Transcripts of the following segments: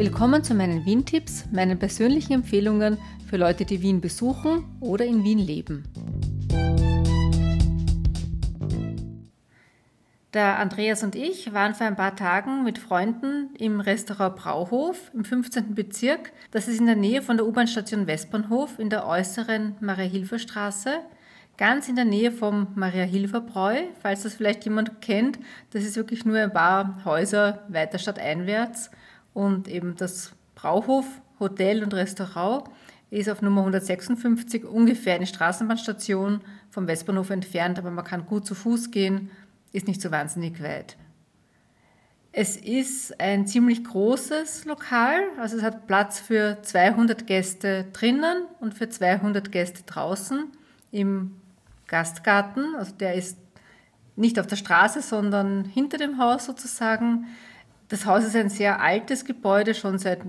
Willkommen zu meinen Wien-Tipps, meinen persönlichen Empfehlungen für Leute, die Wien besuchen oder in Wien leben. Der Andreas und ich waren vor ein paar Tagen mit Freunden im Restaurant Brauhof im 15. Bezirk. Das ist in der Nähe von der U-Bahn-Station Westbahnhof in der äußeren Maria-Hilfer-Straße. Ganz in der Nähe vom Maria-Hilfer-Bräu, falls das vielleicht jemand kennt. Das ist wirklich nur ein paar Häuser weiter stadteinwärts. Und eben das Brauhof, Hotel und Restaurant ist auf Nummer 156 ungefähr eine Straßenbahnstation vom Westbahnhof entfernt, aber man kann gut zu Fuß gehen, ist nicht so wahnsinnig weit. Es ist ein ziemlich großes Lokal, also es hat Platz für 200 Gäste drinnen und für 200 Gäste draußen im Gastgarten. Also der ist nicht auf der Straße, sondern hinter dem Haus sozusagen. Das Haus ist ein sehr altes Gebäude, schon seit,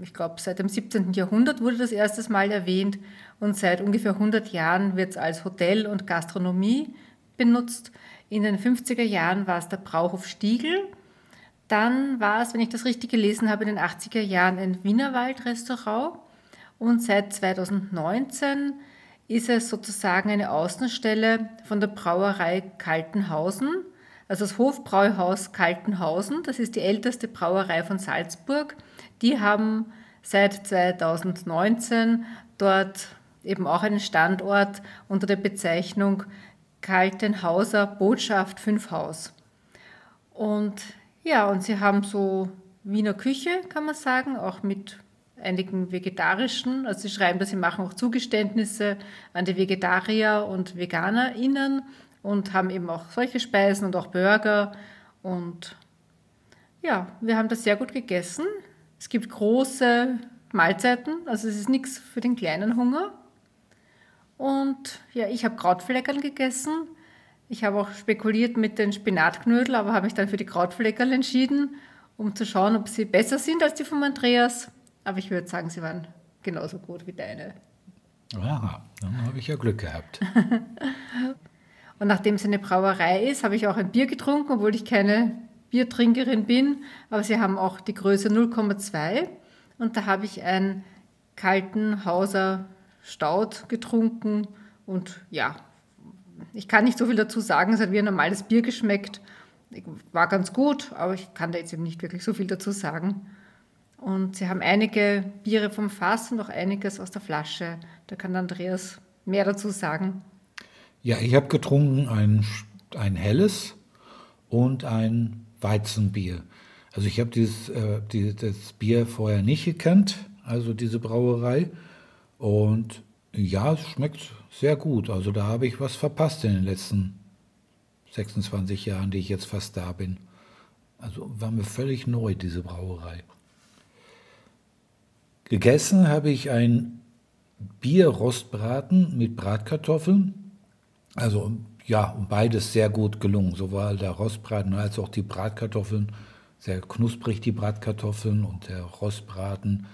ich glaube, seit dem 17. Jahrhundert wurde das erstes Mal erwähnt und seit ungefähr 100 Jahren wird es als Hotel und Gastronomie benutzt. In den 50er Jahren war es der Brauhof Stiegel. Dann war es, wenn ich das richtig gelesen habe, in den 80er Jahren ein Wienerwald-Restaurant. Und seit 2019 ist es sozusagen eine Außenstelle von der Brauerei Kaltenhausen. Also das Hofbräuhaus Kaltenhausen, das ist die älteste Brauerei von Salzburg. Die haben seit 2019 dort eben auch einen Standort unter der Bezeichnung Kaltenhauser Botschaft 5 Haus. Und ja, und sie haben so Wiener Küche, kann man sagen, auch mit einigen vegetarischen. Also sie schreiben, dass sie machen auch Zugeständnisse an die Vegetarier und VeganerInnen und haben eben auch solche Speisen und auch Burger. Und ja, wir haben das sehr gut gegessen. Es gibt große Mahlzeiten, also es ist nichts für den kleinen Hunger. Und ja, ich habe Krautfleckerl gegessen. Ich habe auch spekuliert mit den Spinatknödel, aber habe mich dann für die Krautfleckerl entschieden, um zu schauen, ob sie besser sind als die von Andreas. Aber ich würde sagen, sie waren genauso gut wie deine. Ja, dann habe ich ja Glück gehabt. Und nachdem es eine Brauerei ist, habe ich auch ein Bier getrunken, obwohl ich keine Biertrinkerin bin. Aber sie haben auch die Größe 0,2. Und da habe ich einen kalten Hauser Stout getrunken. Und ja, ich kann nicht so viel dazu sagen. Es hat wie ein normales Bier geschmeckt. War ganz gut, aber ich kann da jetzt eben nicht wirklich so viel dazu sagen. Und sie haben einige Biere vom Fass und auch einiges aus der Flasche. Da kann Andreas mehr dazu sagen. Ja, ich habe getrunken ein, ein helles und ein Weizenbier. Also ich habe dieses, äh, dieses Bier vorher nicht gekannt, also diese Brauerei. Und ja, es schmeckt sehr gut. Also da habe ich was verpasst in den letzten 26 Jahren, die ich jetzt fast da bin. Also war mir völlig neu, diese Brauerei. Gegessen habe ich ein Bierrostbraten mit Bratkartoffeln also ja, beides sehr gut gelungen, sowohl der Rostbraten als auch die Bratkartoffeln. Sehr knusprig die Bratkartoffeln und der Rostbraten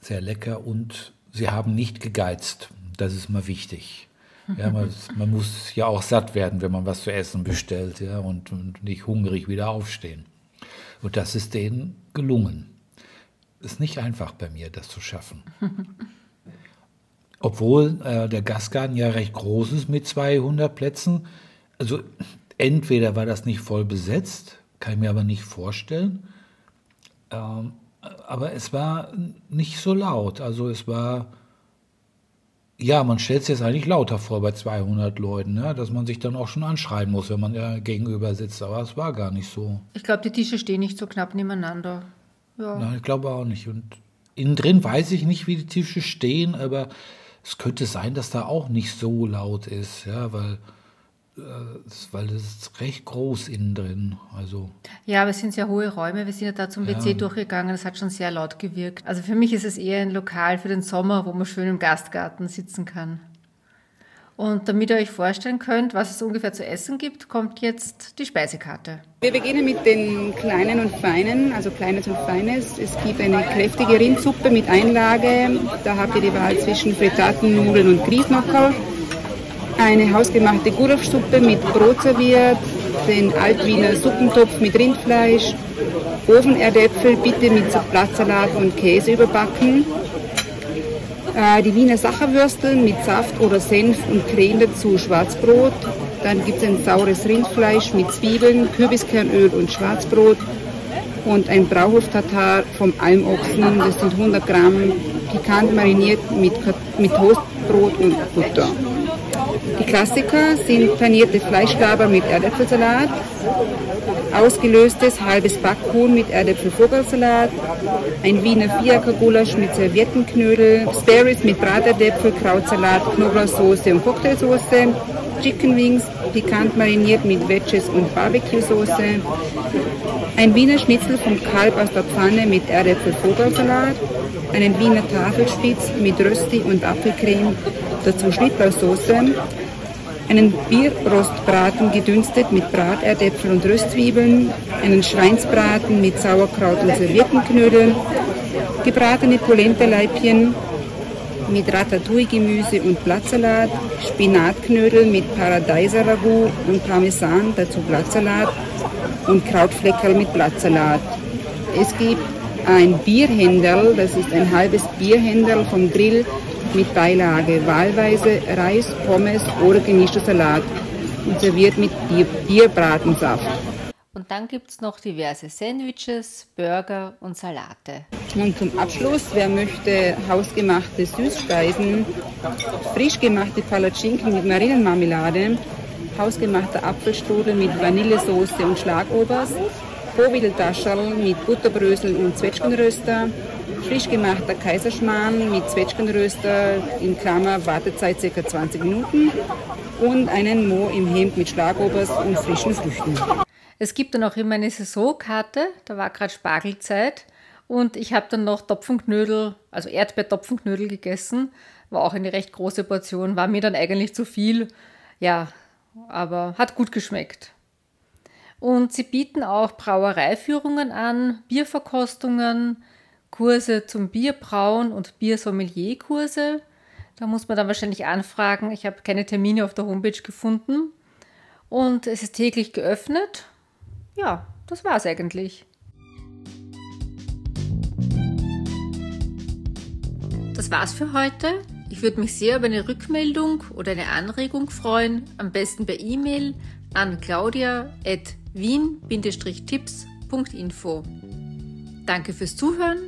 sehr lecker und sie haben nicht gegeizt. Das ist mal wichtig. Ja, man, man, muss ja auch satt werden, wenn man was zu essen bestellt ja, und, und nicht hungrig wieder aufstehen. Und das ist denen gelungen. Ist nicht einfach bei mir, das zu schaffen. Obwohl äh, der Gastgarten ja recht groß ist mit 200 Plätzen. Also entweder war das nicht voll besetzt, kann ich mir aber nicht vorstellen. Ähm, aber es war nicht so laut. Also es war, ja, man stellt es jetzt eigentlich lauter vor bei 200 Leuten, ja, dass man sich dann auch schon anschreien muss, wenn man ja gegenüber sitzt. Aber es war gar nicht so. Ich glaube, die Tische stehen nicht so knapp nebeneinander. Ja. Nein, ich glaube auch nicht. Und innen drin weiß ich nicht, wie die Tische stehen, aber es könnte sein, dass da auch nicht so laut ist, ja, weil äh, weil es ist recht groß innen drin. Also. Ja, aber es sind sehr hohe Räume. Wir sind ja da zum ja. WC durchgegangen. Das hat schon sehr laut gewirkt. Also für mich ist es eher ein Lokal für den Sommer, wo man schön im Gastgarten sitzen kann. Und damit ihr euch vorstellen könnt, was es ungefähr zu essen gibt, kommt jetzt die Speisekarte. Wir beginnen mit den kleinen und feinen, also kleines und feines. Es gibt eine kräftige Rindsuppe mit Einlage. Da habt ihr die Wahl zwischen Frittaten, Nudeln und Grießnockerl. Eine hausgemachte Gulaschsuppe mit Brot serviert, den Altwiener Suppentopf mit Rindfleisch, Ofenerdäpfel bitte mit Blattsalat und Käse überbacken. Äh, die Wiener Sacherwürstel mit Saft oder Senf und Creme dazu Schwarzbrot. Dann gibt es ein saures Rindfleisch mit Zwiebeln, Kürbiskernöl und Schwarzbrot und ein Brauhof-Tatar vom Almochsen. Das sind 100 Gramm pikant mariniert mit, mit Toastbrot und Butter. Die Klassiker sind panierte Fleischlaber mit Erdäpfelsalat, ausgelöstes halbes Backhuhn mit Erdäpfelvogelsalat, ein Wiener Fiaker-Gulasch mit Serviettenknödel, Sparrows mit Braterdäpfel, Krautsalat, Knoblauchsoße und Cocktailsoße, Chicken Wings, pikant mariniert mit Wedges und Barbecue-Soße, ein Wiener Schnitzel vom Kalb aus der Pfanne mit Erdäpfel-Vogelsalat, einen Wiener Tafelspitz mit Rösti und Apfelcreme, dazu Schnittlauchsoße, einen Bierrostbraten gedünstet mit Braterdäpfel und Röstzwiebeln, einen Schweinsbraten mit Sauerkraut und Serviettenknödel, gebratene Polentaleibchen mit Ratatouille-Gemüse und Blattsalat, Spinatknödel mit Paradeiser-Ragout und Parmesan, dazu Blattsalat und Krautfleckerl mit Blattsalat. Es gibt ein Bierhändel, das ist ein halbes Bierhändel vom Grill mit Beilage, wahlweise Reis, Pommes oder gemischter Salat und serviert mit Bier, Bierbratensaft. Und dann gibt es noch diverse Sandwiches, Burger und Salate. Und zum Abschluss, wer möchte hausgemachte Süßspeisen, frisch gemachte Palatschinken mit Marillenmarmelade, hausgemachter Apfelstrudel mit Vanillesoße und Schlagobers, Bovidel-Tascherl mit Butterbrösel und Zwetschgenröster, frisch gemachter Kaiserschmarrn mit Zwetschgenröster, in Klammer Wartezeit ca. 20 Minuten und einen Mo im Hemd mit Schlagobers und frischen Früchten. Es gibt dann auch immer eine Saisonkarte, da war gerade Spargelzeit und ich habe dann noch Topfenknödel, also Erdbeertopfenknödel gegessen, war auch eine recht große Portion, war mir dann eigentlich zu viel, ja, aber hat gut geschmeckt. Und sie bieten auch Brauereiführungen an, Bierverkostungen, Kurse zum Bierbrauen und Biersommelierkurse. Da muss man dann wahrscheinlich anfragen. Ich habe keine Termine auf der Homepage gefunden. Und es ist täglich geöffnet. Ja, das war es eigentlich. Das war's für heute. Ich würde mich sehr über eine Rückmeldung oder eine Anregung freuen, am besten per E-Mail an claudia.wien-tipps.info. Danke fürs Zuhören,